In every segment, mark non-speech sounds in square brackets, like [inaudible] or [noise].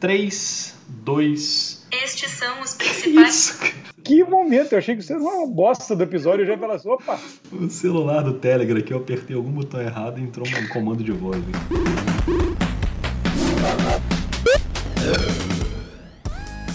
3, 2. Estes são os [laughs] principais. Que momento! Eu achei que você era uma bosta do episódio. Eu já falei assim: opa! O celular do Telegram aqui, eu apertei algum botão errado e entrou um comando de voz.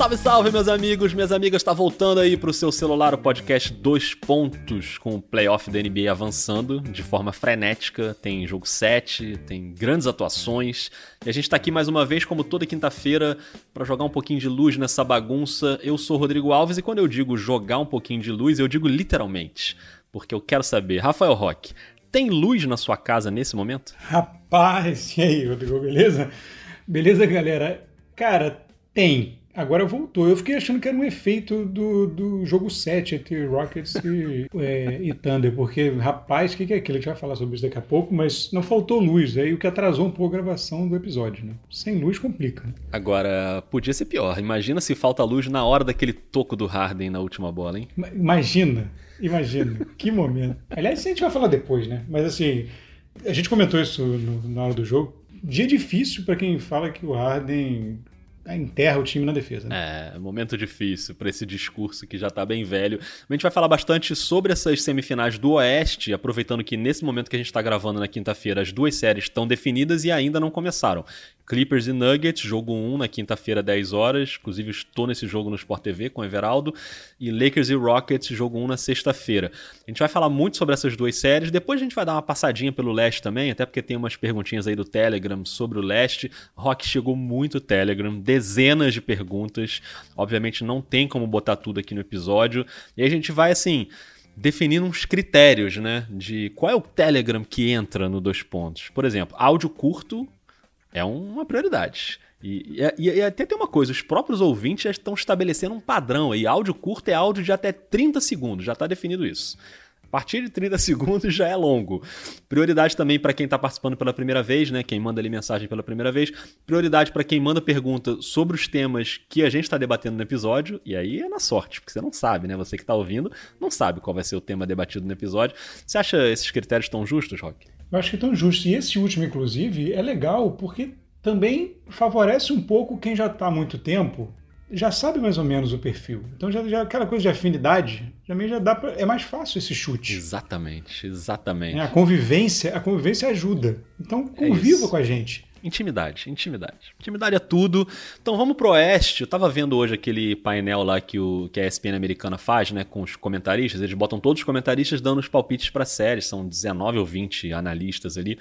Salve, salve, meus amigos, minhas amigas, tá voltando aí pro seu celular o podcast Dois Pontos, com o playoff da NBA avançando de forma frenética. Tem jogo 7, tem grandes atuações. E a gente tá aqui mais uma vez, como toda quinta-feira, para jogar um pouquinho de luz nessa bagunça. Eu sou Rodrigo Alves e quando eu digo jogar um pouquinho de luz, eu digo literalmente. Porque eu quero saber, Rafael Roque, tem luz na sua casa nesse momento? Rapaz, [laughs] e aí, Rodrigo, beleza? Beleza, galera? Cara, tem. Agora voltou. Eu fiquei achando que era um efeito do, do jogo 7 entre Rockets e, [laughs] é, e Thunder, porque, rapaz, o que, que é aquilo? A gente vai falar sobre isso daqui a pouco, mas não faltou luz, aí o que atrasou um pouco a gravação do episódio, né? Sem luz complica. Né? Agora, podia ser pior. Imagina se falta luz na hora daquele toco do Harden na última bola, hein? Imagina, imagina. [laughs] que momento. Aliás, isso a gente vai falar depois, né? Mas assim, a gente comentou isso no, na hora do jogo. Dia difícil para quem fala que o Harden enterra o time na defesa. Né? É, momento difícil para esse discurso que já está bem velho. A gente vai falar bastante sobre essas semifinais do Oeste, aproveitando que nesse momento que a gente está gravando na quinta-feira, as duas séries estão definidas e ainda não começaram. Clippers e Nuggets, jogo 1 na quinta-feira, 10 horas. Inclusive, estou nesse jogo no Sport TV com Everaldo. E Lakers e Rockets, jogo 1 na sexta-feira. A gente vai falar muito sobre essas duas séries. Depois a gente vai dar uma passadinha pelo leste também, até porque tem umas perguntinhas aí do Telegram sobre o leste. Rock chegou muito Telegram, dezenas de perguntas. Obviamente não tem como botar tudo aqui no episódio. E a gente vai assim definindo uns critérios, né? De qual é o Telegram que entra no dois pontos. Por exemplo, áudio curto é uma prioridade. E, e, e, até tem uma coisa, os próprios ouvintes já estão estabelecendo um padrão aí. Áudio curto é áudio de até 30 segundos, já está definido isso. Partir de 30 [laughs] segundos já é longo. Prioridade também para quem está participando pela primeira vez, né? Quem manda ali mensagem pela primeira vez. Prioridade para quem manda pergunta sobre os temas que a gente está debatendo no episódio. E aí é na sorte, porque você não sabe, né? Você que está ouvindo não sabe qual vai ser o tema debatido no episódio. Você acha esses critérios tão justos, Rock? Eu acho que estão justos. E esse último, inclusive, é legal porque também favorece um pouco quem já está há muito tempo, já sabe mais ou menos o perfil. Então já, já aquela coisa de afinidade, também já dá pra, é mais fácil esse chute. Exatamente, exatamente. É, a convivência, a convivência ajuda. Então é conviva é com a gente. Intimidade, intimidade. Intimidade é tudo. Então vamos pro oeste. Eu tava vendo hoje aquele painel lá que, o, que a ESPN americana faz, né, com os comentaristas. Eles botam todos os comentaristas dando os palpites pra série. São 19 ou 20 analistas ali.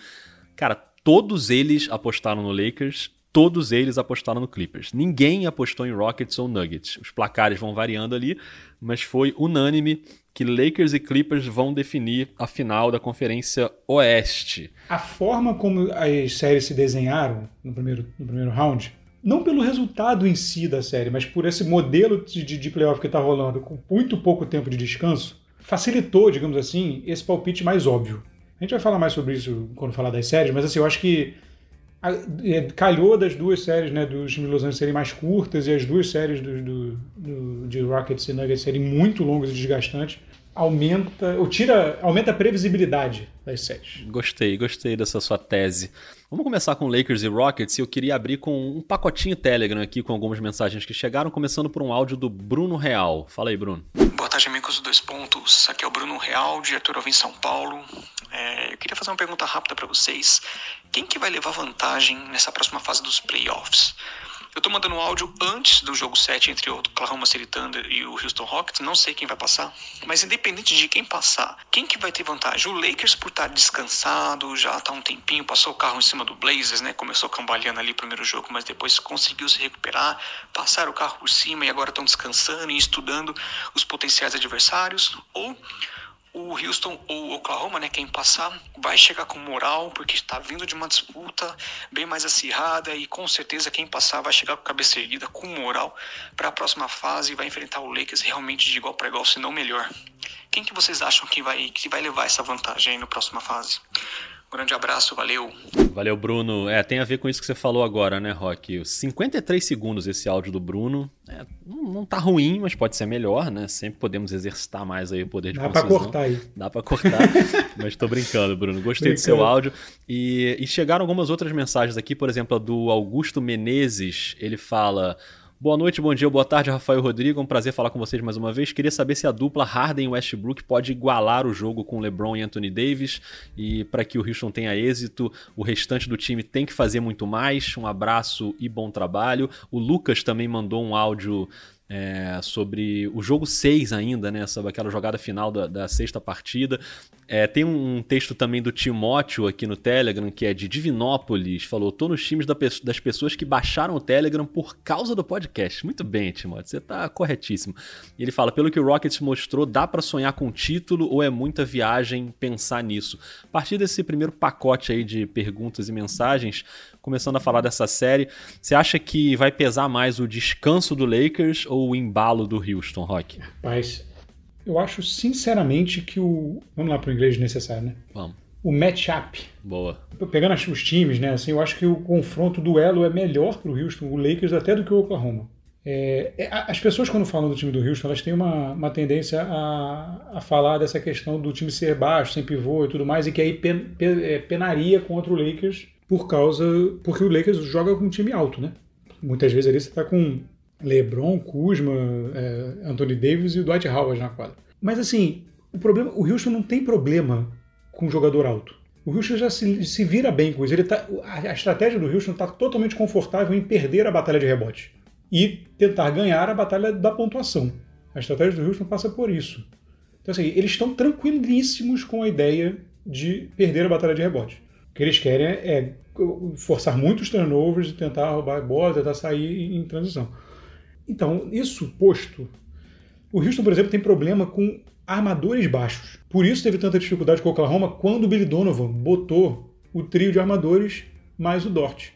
Cara, todos eles apostaram no Lakers, todos eles apostaram no Clippers. Ninguém apostou em Rockets ou Nuggets. Os placares vão variando ali, mas foi unânime que Lakers e Clippers vão definir a final da Conferência Oeste. A forma como as séries se desenharam no primeiro, no primeiro round, não pelo resultado em si da série, mas por esse modelo de, de playoff que está rolando com muito pouco tempo de descanso, facilitou, digamos assim, esse palpite mais óbvio. A gente vai falar mais sobre isso quando falar das séries, mas assim, eu acho que calhou das duas séries né, dos Los Angeles serem mais curtas e as duas séries do, do, do, de Rockets e Nuggets serem muito longas e desgastantes, aumenta, ou tira, aumenta a previsibilidade das séries. Gostei, gostei dessa sua tese. Vamos começar com Lakers e Rockets e eu queria abrir com um pacotinho Telegram aqui com algumas mensagens que chegaram, começando por um áudio do Bruno Real. Fala aí, Bruno. Boa tarde, amigos do Dois Pontos. Aqui é o Bruno Real, diretor em São Paulo. É, eu queria fazer uma pergunta rápida para vocês. Quem que vai levar vantagem nessa próxima fase dos playoffs? Eu tô mandando um áudio antes do jogo 7 entre o Oklahoma City Thunder e o Houston Rockets. Não sei quem vai passar, mas independente de quem passar, quem que vai ter vantagem? O Lakers por estar descansado, já tá um tempinho, passou o carro em cima do Blazers, né? Começou cambaleando ali o primeiro jogo, mas depois conseguiu se recuperar, passaram o carro por cima e agora estão descansando e estudando os potenciais adversários. Ou o Houston ou o Oklahoma, né, quem passar, vai chegar com moral, porque está vindo de uma disputa bem mais acirrada e com certeza quem passar vai chegar com cabeça erguida, com moral para a próxima fase e vai enfrentar o Lakers realmente de igual para igual, se não melhor. Quem que vocês acham que vai, que vai levar essa vantagem aí na próxima fase? Um grande abraço, valeu. Valeu, Bruno. É, tem a ver com isso que você falou agora, né, Rock? 53 segundos esse áudio do Bruno. É, não, não tá ruim, mas pode ser melhor, né? Sempre podemos exercitar mais aí o poder de Dá concisão. pra cortar aí. Dá pra cortar, [laughs] mas tô brincando, Bruno. Gostei do seu Brincando. áudio. E, e chegaram algumas outras mensagens aqui, por exemplo, a do Augusto Menezes. Ele fala. Boa noite, bom dia, boa tarde, Rafael Rodrigo. É um prazer falar com vocês mais uma vez. Queria saber se a dupla Harden e Westbrook pode igualar o jogo com LeBron e Anthony Davis. E para que o Houston tenha êxito, o restante do time tem que fazer muito mais. Um abraço e bom trabalho. O Lucas também mandou um áudio é, sobre o jogo 6 ainda, né? Sobre aquela jogada final da, da sexta partida. É, tem um texto também do Timóteo aqui no Telegram, que é de Divinópolis. Falou: tô nos times da das pessoas que baixaram o Telegram por causa do podcast. Muito bem, Timóteo, você tá corretíssimo. Ele fala: pelo que o Rockets mostrou, dá pra sonhar com título ou é muita viagem pensar nisso? A partir desse primeiro pacote aí de perguntas e mensagens, começando a falar dessa série, você acha que vai pesar mais o descanso do Lakers ou o embalo do Houston, Rock? Mas eu acho sinceramente que o. Vamos lá pro inglês necessário, né? Vamos. O matchup. Boa. Pegando os times, né? Assim, eu acho que o confronto, o duelo é melhor pro Houston, o Lakers, até do que o Oklahoma. É, é, as pessoas, quando falam do time do Houston, elas têm uma, uma tendência a, a falar dessa questão do time ser baixo, sem pivô e tudo mais, e que aí pen, pe- é, penaria contra o Lakers por causa. Porque o Lakers joga com um time alto, né? Muitas vezes ali você tá com LeBron, Kuzma, é, Anthony Davis e o Dwight Howard na quadra. Mas assim, o problema, o Houston não tem problema com jogador alto. O Houston já se, se vira bem com isso. Ele tá, a, a estratégia do Houston está totalmente confortável em perder a batalha de rebote e tentar ganhar a batalha da pontuação. A estratégia do Houston passa por isso. Então, assim, eles estão tranquilíssimos com a ideia de perder a batalha de rebote. Que eles querem é forçar muitos turnovers, tentar roubar a bola, tentar sair em transição. Então, isso posto, o Houston, por exemplo, tem problema com armadores baixos. Por isso teve tanta dificuldade com o Oklahoma quando o Billy Donovan botou o trio de armadores mais o Dort.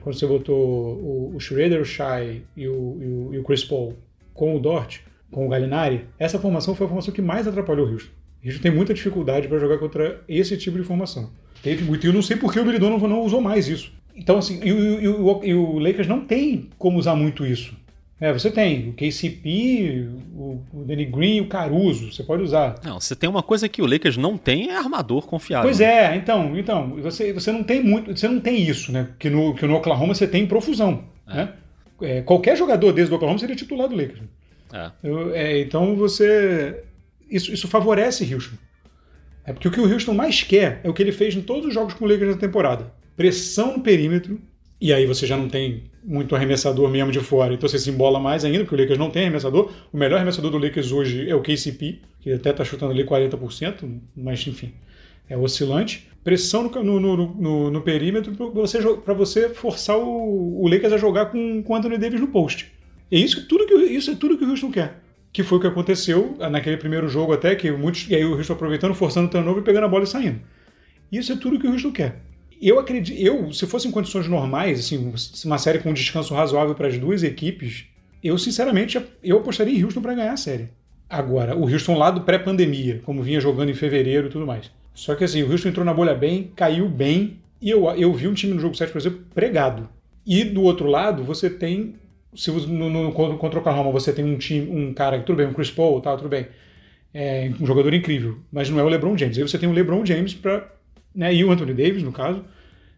Quando você botou o, Schroeder, o Shai e o, e, o, e o Chris Paul com o Dort, com o Gallinari, essa formação foi a formação que mais atrapalhou o Houston. O Houston tem muita dificuldade para jogar contra esse tipo de formação. Teve muito, e eu não sei por que o Billy Donovan não usou mais isso. Então, assim, e, o- e o- e o Lakers não tem como usar muito isso. É, você tem o KCP, o, o Danny Green, o Caruso, você pode usar. Não, você tem uma coisa que o Lakers não tem é armador confiável. Pois é, então, então você, você não tem muito, você não tem isso, né? Que no, que no Oklahoma você tem em profusão, né? É, qualquer jogador desde o Oklahoma seria titular do Lakers. É. Eu- é, então você, isso, isso favorece Houston. É porque o que o Houston mais quer é o que ele fez em todos os jogos com o Lakers na temporada: pressão no perímetro. E aí você já não tem muito arremessador mesmo de fora, então você se embola mais ainda, porque o Lakers não tem arremessador. O melhor arremessador do Lakers hoje é o KCP, que até está chutando ali 40%, mas enfim, é oscilante. Pressão no, no, no, no- perímetro para você, você forçar o, o Lakers a jogar com o Anthony Davis no post. E isso, tudo que, isso é tudo que o Houston quer. Que foi o que aconteceu naquele primeiro jogo até, que muitos, e aí o Houston aproveitando, forçando o turnover e pegando a bola e saindo. Isso é tudo que o Houston quer. Eu acredito, eu, se fosse em condições normais, assim, uma série com um descanso razoável para as duas equipes, eu sinceramente eu apostaria em Houston para ganhar a série. Agora, o Houston lá do pré-pandemia, como vinha jogando em fevereiro e tudo mais. Só que assim, o Houston entrou na bolha bem, caiu bem, e eu, eu vi um time no jogo 7, por exemplo, pregado. E do outro lado, você tem. Se no, no, contra o Oklahoma você tem um time, um cara, tudo bem, um Chris Paul, tá, tudo bem. É um jogador incrível, mas não é o LeBron James. Aí você tem o LeBron James para, né, e o Anthony Davis, no caso.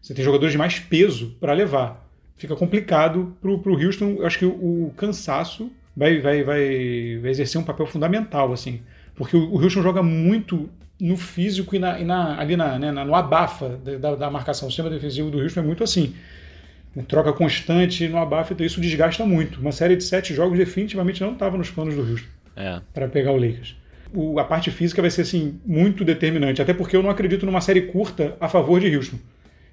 Você tem jogadores de mais peso para levar. Fica complicado pro, pro Houston. Eu acho que o, o cansaço vai, vai, vai, vai exercer um papel fundamental, assim. Porque o, o Houston joga muito no físico e, na, e na- ali na, né, na- no abafa da, da- da marcação. O sistema defensivo do Houston é muito assim. Troca constante no abafa, então isso desgasta muito. Uma série de sete jogos definitivamente não estava nos planos do Houston É. para pegar o Lakers. O- a parte física vai ser assim muito determinante, até porque eu não acredito numa série curta a favor de Houston.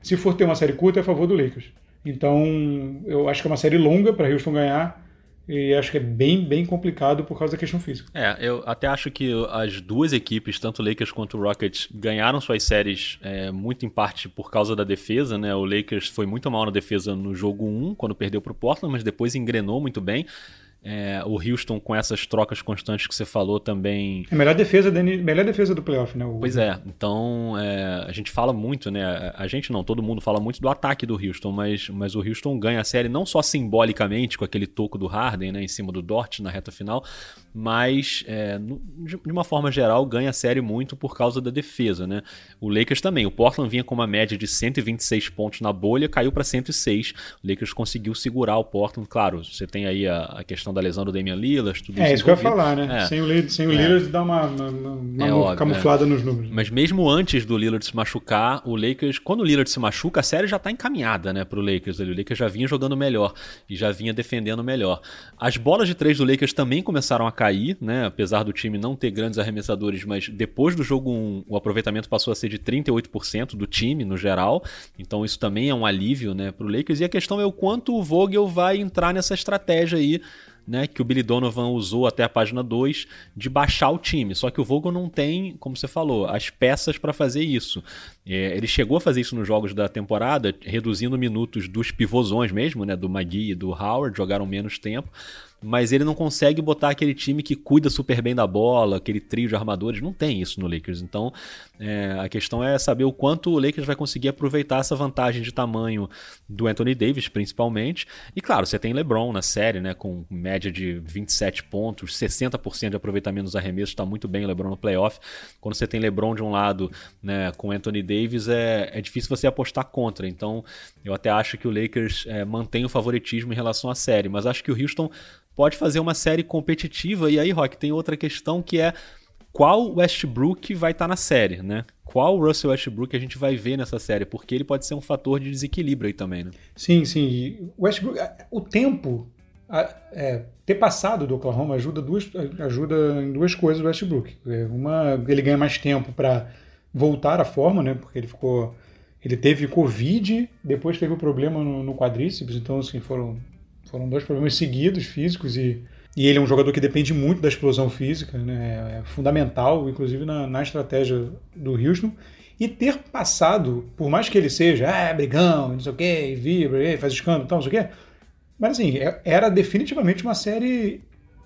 Se for ter uma série curta é a favor do Lakers. Então, eu acho que é uma série longa para Houston ganhar e acho que é bem bem complicado por causa da questão física. É, eu até acho que as duas equipes, tanto o Lakers quanto o Rockets, ganharam suas séries é, muito em parte por causa da defesa, né? O Lakers foi muito mal na defesa no jogo 1, quando perdeu para o Portland, mas depois engrenou muito bem. É, o Houston, com essas trocas constantes que você falou, também. É a melhor defesa, da, melhor defesa do playoff, né? O... Pois é, então é, a gente fala muito, né? A gente não, todo mundo fala muito do ataque do Houston, mas, mas o Houston ganha a série não só simbolicamente com aquele toco do Harden né, em cima do Dort na reta final, mas é, de uma forma geral ganha a série muito por causa da defesa, né? O Lakers também, o Portland vinha com uma média de 126 pontos na bolha, caiu para 106. O Lakers conseguiu segurar o Portland, claro, você tem aí a, a questão da lesão do Damian Lillard, tudo é, isso. É, isso que eu ia falar, né? É. Sem o, sem o Lillard dá uma, uma, uma é óbvio, camuflada nos números. Mas mesmo antes do Lillard se machucar, o Lakers, quando o Lillard se machuca, a série já tá encaminhada, né, pro Lakers. O Lakers já vinha jogando melhor e já vinha defendendo melhor. As bolas de três do Lakers também começaram a cair, né? Apesar do time não ter grandes arremessadores, mas depois do jogo 1, o aproveitamento passou a ser de 38% do time no geral. Então isso também é um alívio, né, pro Lakers. E a questão é o quanto o Vogel vai entrar nessa estratégia aí né, que o Billy Donovan usou até a página 2 de baixar o time. Só que o Vogel não tem, como você falou, as peças para fazer isso. É, ele chegou a fazer isso nos jogos da temporada, reduzindo minutos dos pivôzões mesmo, né, do McGee e do Howard, jogaram menos tempo mas ele não consegue botar aquele time que cuida super bem da bola, aquele trio de armadores. Não tem isso no Lakers. Então, é, a questão é saber o quanto o Lakers vai conseguir aproveitar essa vantagem de tamanho do Anthony Davis, principalmente. E claro, você tem LeBron na série, né, com média de 27 pontos, 60% de aproveitamento nos arremessos, está muito bem o LeBron no playoff. Quando você tem LeBron de um lado, né, com Anthony Davis, é, é difícil você apostar contra. Então, eu até acho que o Lakers é, mantém o favoritismo em relação à série, mas acho que o Houston pode fazer uma série competitiva. E aí, Rock, tem outra questão que é qual Westbrook vai estar tá na série, né? Qual Russell Westbrook a gente vai ver nessa série? Porque ele pode ser um fator de desequilíbrio aí também, né? Sim, sim. Westbrook, o tempo, é, ter passado do Oklahoma ajuda, duas, ajuda em duas coisas o Westbrook. É, uma, ele ganha mais tempo para voltar à forma, né? Porque ele ficou, ele teve Covid, depois teve o um problema no, no quadríceps, então assim foram foram dois problemas seguidos físicos e, e ele é um jogador que depende muito da explosão física, né? é fundamental, inclusive na, na estratégia do Houston. E ter passado, por mais que ele seja, ah, brigão, não sei o quê, vibra, faz escândalo, tal, não sei o quê, mas assim, é, era definitivamente uma série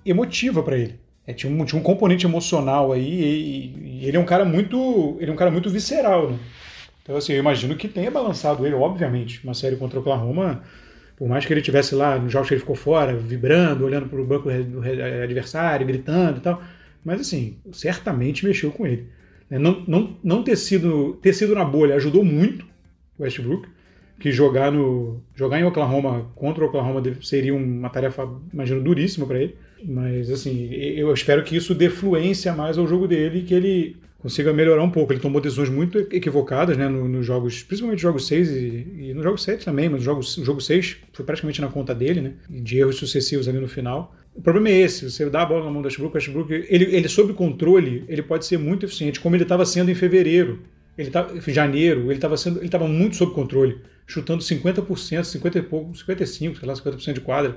emotiva para ele. É, tinha, um, tinha um componente emocional aí e, e, ele é um cara muito, ele é um cara muito visceral, né? Então assim, eu imagino que tenha balançado ele, obviamente. Uma série contra o Oklahoma por mais que ele tivesse lá nos jogos que ele ficou fora, vibrando, olhando para o banco do adversário, gritando e tal, mas assim, certamente mexeu com ele. Né? Não, não, não ter, sido, ter sido na bolha ajudou muito o Westbrook, que jogar, no, jogar em Oklahoma contra o Oklahoma seria uma tarefa, imagino, duríssima para ele. Mas assim, eu espero que isso dê fluência mais ao jogo dele e que ele consiga melhorar um pouco. Ele tomou decisões muito equivocadas né, nos no jogos, principalmente nos jogos 6 e, e no jogo 7 também, mas no jogo, no jogo 6 foi praticamente na conta dele, né, de erros sucessivos ali no final. O problema é esse, você dá a bola na mão do Westbrook, o Westbrook, ele, ele sob controle, ele pode ser muito eficiente, como ele estava sendo em fevereiro, ele tá, em janeiro, ele estava sendo, ele estava muito sob controle, chutando 50%, 50 e pouco, 55, sei lá, 50% de quadra.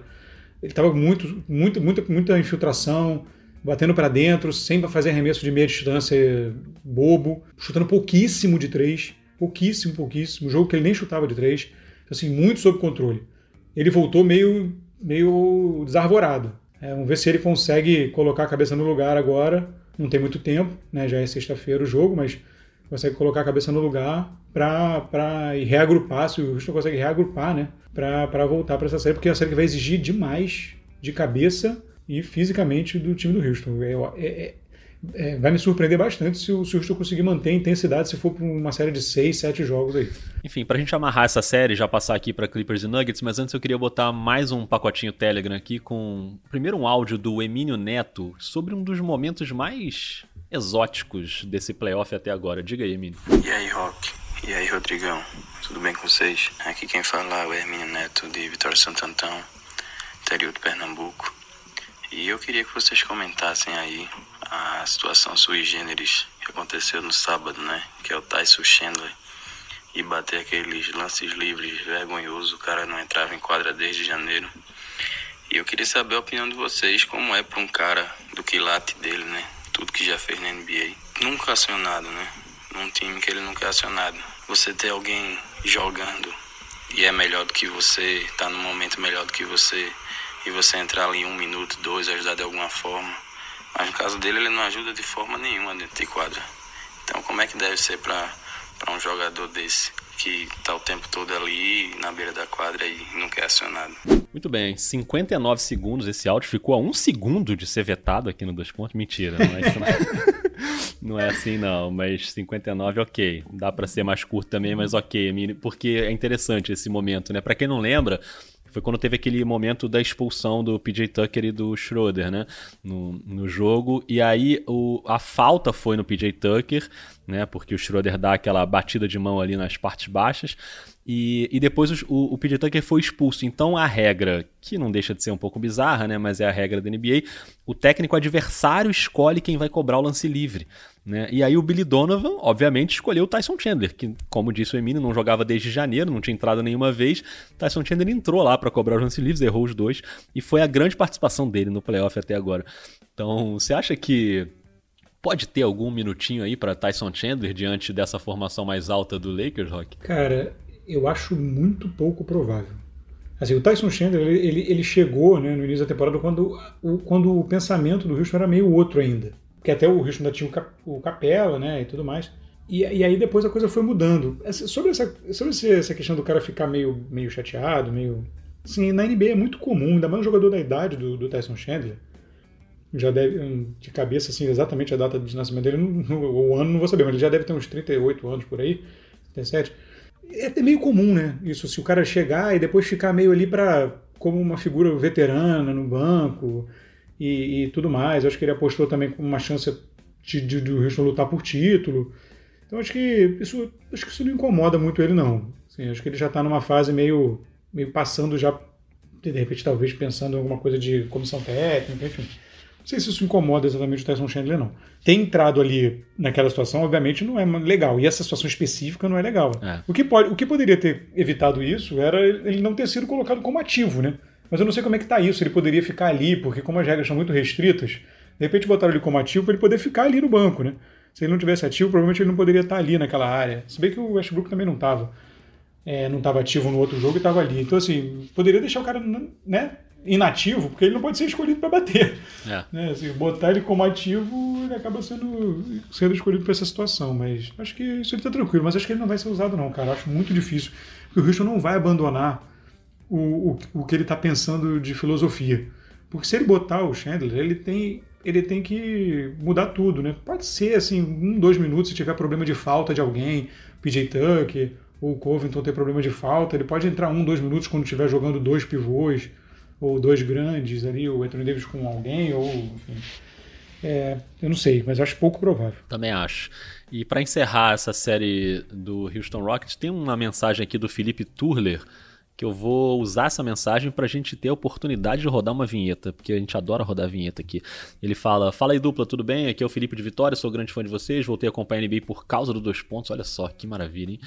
Ele estava muito, muito, muita, muita infiltração, batendo para dentro, sem fazer arremesso de meia distância bobo, chutando pouquíssimo de três, pouquíssimo, pouquíssimo, jogo que ele nem chutava de três, assim, muito sob controle. Ele voltou meio, meio desarvorado. É, vamos ver se ele consegue colocar a cabeça no lugar agora. Não tem muito tempo, né? já é sexta-feira o jogo, mas consegue colocar a cabeça no lugar para reagrupar, se o Houston consegue reagrupar, né? Para voltar para essa série, porque é uma série que vai exigir demais de cabeça e fisicamente do time do Houston. É, é, é, vai me surpreender bastante se o, se o Houston conseguir manter a intensidade se for para uma série de 6, 7 jogos aí. Enfim, para a gente amarrar essa série já passar aqui para Clippers e Nuggets, mas antes eu queria botar mais um pacotinho Telegram aqui com primeiro um áudio do Emílio Neto sobre um dos momentos mais exóticos desse playoff até agora. Diga aí, Emílio. E aí, Rock? E aí, Rodrigão? Tudo bem com vocês? Aqui quem fala é o Hermínio Neto de Vitória Santo interior de Pernambuco. E eu queria que vocês comentassem aí a situação sui generis que aconteceu no sábado, né? Que é o Tyson Chandler. E bater aqueles lances livres vergonhosos, o cara não entrava em quadra desde janeiro. E eu queria saber a opinião de vocês, como é para um cara do quilate dele, né? Tudo que já fez na NBA. Nunca acionado, né? Num time que ele nunca é acionado. Você ter alguém jogando e é melhor do que você, tá num momento melhor do que você e você entrar ali um minuto, dois, ajudar de alguma forma. Mas no caso dele, ele não ajuda de forma nenhuma dentro de quadra. Então, como é que deve ser para um jogador desse que tá o tempo todo ali na beira da quadra e? Muito bem, 59 segundos esse áudio ficou a um segundo de ser vetado aqui no Dois Pontos. Mentira, não é isso não. [laughs] não é assim não, mas 59 ok. Dá para ser mais curto também, mas ok, porque é interessante esse momento, né? Para quem não lembra, foi quando teve aquele momento da expulsão do PJ Tucker e do Schroeder, né? No, no jogo. E aí o, a falta foi no PJ Tucker, né? Porque o Schroeder dá aquela batida de mão ali nas partes baixas. E, e depois o, o PJ Tucker foi expulso. Então a regra, que não deixa de ser um pouco bizarra, né? Mas é a regra da NBA, o técnico adversário escolhe quem vai cobrar o lance livre. Né? E aí o Billy Donovan, obviamente, escolheu o Tyson Chandler, que, como disse o Emílio, não jogava desde janeiro, não tinha entrado nenhuma vez. Tyson Chandler entrou lá para cobrar os lance livres, errou os dois, e foi a grande participação dele no playoff até agora. Então, você acha que pode ter algum minutinho aí para Tyson Chandler diante dessa formação mais alta do Lakers, Rock? Cara, eu acho muito pouco provável. Assim, o Tyson Chandler ele, ele chegou né, no início da temporada quando o, quando o pensamento do Houston era meio outro ainda. Porque até o Houston ainda tinha o, Cap, o Capela né, e tudo mais. E, e, aí depois a coisa foi mudando. Sobre, essa, sobre essa questão do cara ficar meio, meio chateado, meio. Assim, na NBA é muito comum, ainda mais um jogador da idade do, do Tyson Chandler. Já deve, de cabeça, assim, exatamente a data de nascimento dele, o ano não vou saber, mas ele já deve ter uns 38 anos por aí, 37 é até meio comum, né? Isso, se o cara chegar e depois ficar meio ali para como uma figura veterana no banco e, e, tudo mais. Eu acho que ele apostou também com uma chance de, de, de o Houston lutar por título. Então acho que isso, acho que isso não incomoda muito ele não. Assim, acho que ele já está numa fase meio, meio passando já, de repente talvez pensando em alguma coisa de comissão técnica, enfim. Não sei se isso incomoda exatamente o Tyson Chandler, não. Ter entrado ali naquela situação, obviamente, não é legal. E essa situação específica não é legal. É. O, que pode, o que poderia ter evitado isso era ele não ter sido colocado como ativo, né? Mas eu não sei como é que tá isso. Ele poderia ficar ali, porque como as regras são muito restritas, de repente botaram ele como ativo para ele poder ficar ali no banco, né? Se ele não tivesse ativo, provavelmente ele não poderia estar ali naquela área. Se bem que o Westbrook também não estava. É, não estava ativo no outro jogo e estava ali. Então, assim, poderia deixar o cara, né? inativo, porque ele não pode ser escolhido para bater. É. Né? Assim, botar ele como ativo, ele acaba sendo, sendo escolhido para essa situação. Mas acho que isso ele está tranquilo. Mas acho que ele não vai ser usado, não, cara. Acho muito difícil. Porque o Houston não vai abandonar o, o, o que ele está pensando de filosofia. Porque se ele botar o Chandler, ele tem, ele tem que mudar tudo, né? Pode ser assim, um, dois minutos, se tiver problema de falta de alguém, PJ Tucker ou o Covington ter problema de falta, ele pode entrar um, dois minutos quando estiver jogando dois pivôs ou dois grandes ali, o Anthony Davis com alguém, ou enfim. É, eu não sei, mas acho pouco provável. Também acho. E para encerrar essa série do Houston Rockets, tem uma mensagem aqui do Felipe Turler que eu vou usar essa mensagem para a gente ter a oportunidade de rodar uma vinheta, porque a gente adora rodar vinheta aqui. Ele fala: Fala aí, dupla, tudo bem? Aqui é o Felipe de Vitória, sou grande fã de vocês, voltei a acompanhar a NBA por causa do dois pontos, olha só que maravilha, hein?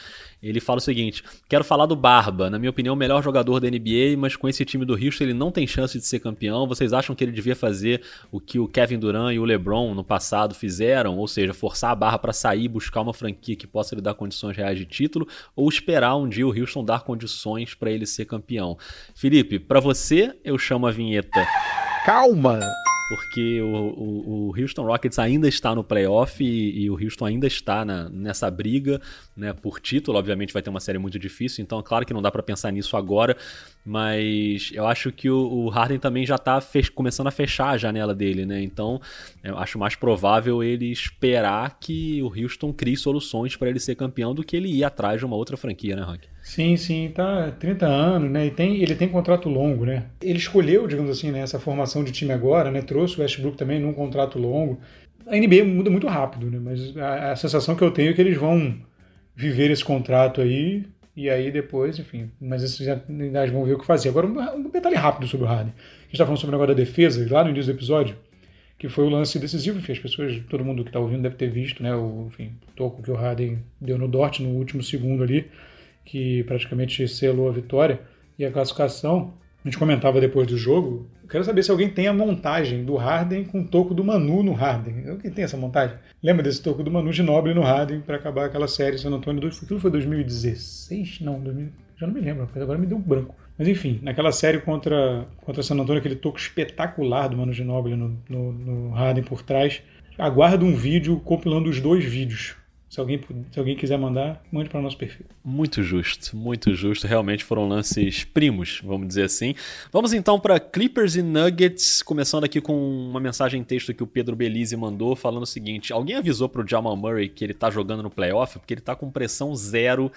Ele fala o seguinte: Quero falar do Barba, na minha opinião, o melhor jogador da NBA, mas com esse time do Houston ele não tem chance de ser campeão. Vocês acham que ele devia fazer o que o Kevin Durant e o LeBron no passado fizeram, ou seja, forçar a barra para sair buscar uma franquia que possa lhe dar condições reais de título, ou esperar um dia o Houston dar condições para ele ele ser campeão. Felipe, para você eu chamo a vinheta. Calma! porque o, o, o, Houston Rockets ainda está no playoff e, e o Houston ainda está na, nessa briga né, por título. Obviamente vai ter uma série muito difícil, então claro que não dá para pensar nisso agora, mas eu acho que o, o Harden também já está começando a fechar a janela dele, né? Então eu acho mais provável ele esperar que o Houston crie soluções para ele ser campeão do que ele ir atrás de uma outra franquia, né, Rock? Sim, sim, tá 30 anos, né? E tem, ele tem contrato longo, né? Ele escolheu, digamos assim, né, essa formação de time agora, né? Trouxe o Westbrook também num contrato longo. A NBA muda muito rápido, né? Mas a, a sensação que eu tenho é que eles vão viver esse contrato aí e aí depois, enfim, mas esses já, vão ver o que fazer. Agora, um detalhe rápido sobre o Harden. A gente está falando sobre o negócio da defesa, lá no início do episódio, que foi o lance decisivo, enfim, as pessoas, todo mundo que está ouvindo deve ter visto, né, o enfim, toco que o Harden deu no Dort no último segundo ali, que praticamente selou a vitória e a classificação. a gente comentava depois do jogo. Eu quero saber se alguém tem a montagem do Harden com o toco do Manu no Harden. Alguém tem essa montagem? Lembra desse toco do Manu Ginobili no Harden para acabar aquela série San Antonio? Aquilo foi 2016? Não, 2000, já não me lembro, porque agora me deu branco. Mas enfim, naquela série contra, contra San Antonio, aquele toco espetacular do Manu Ginobili no, no, no Harden por trás. Aguardo um vídeo compilando os dois vídeos se alguém, se alguém quiser mandar, mande para o nosso perfil. Muito justo, muito justo. Realmente foram lances primos, vamos dizer assim. Vamos então para Clippers e Nuggets, começando aqui com uma mensagem em texto que o Pedro Belize mandou, falando o seguinte: alguém avisou para o Jamal Murray que ele está jogando no playoff, porque ele está com pressão zero.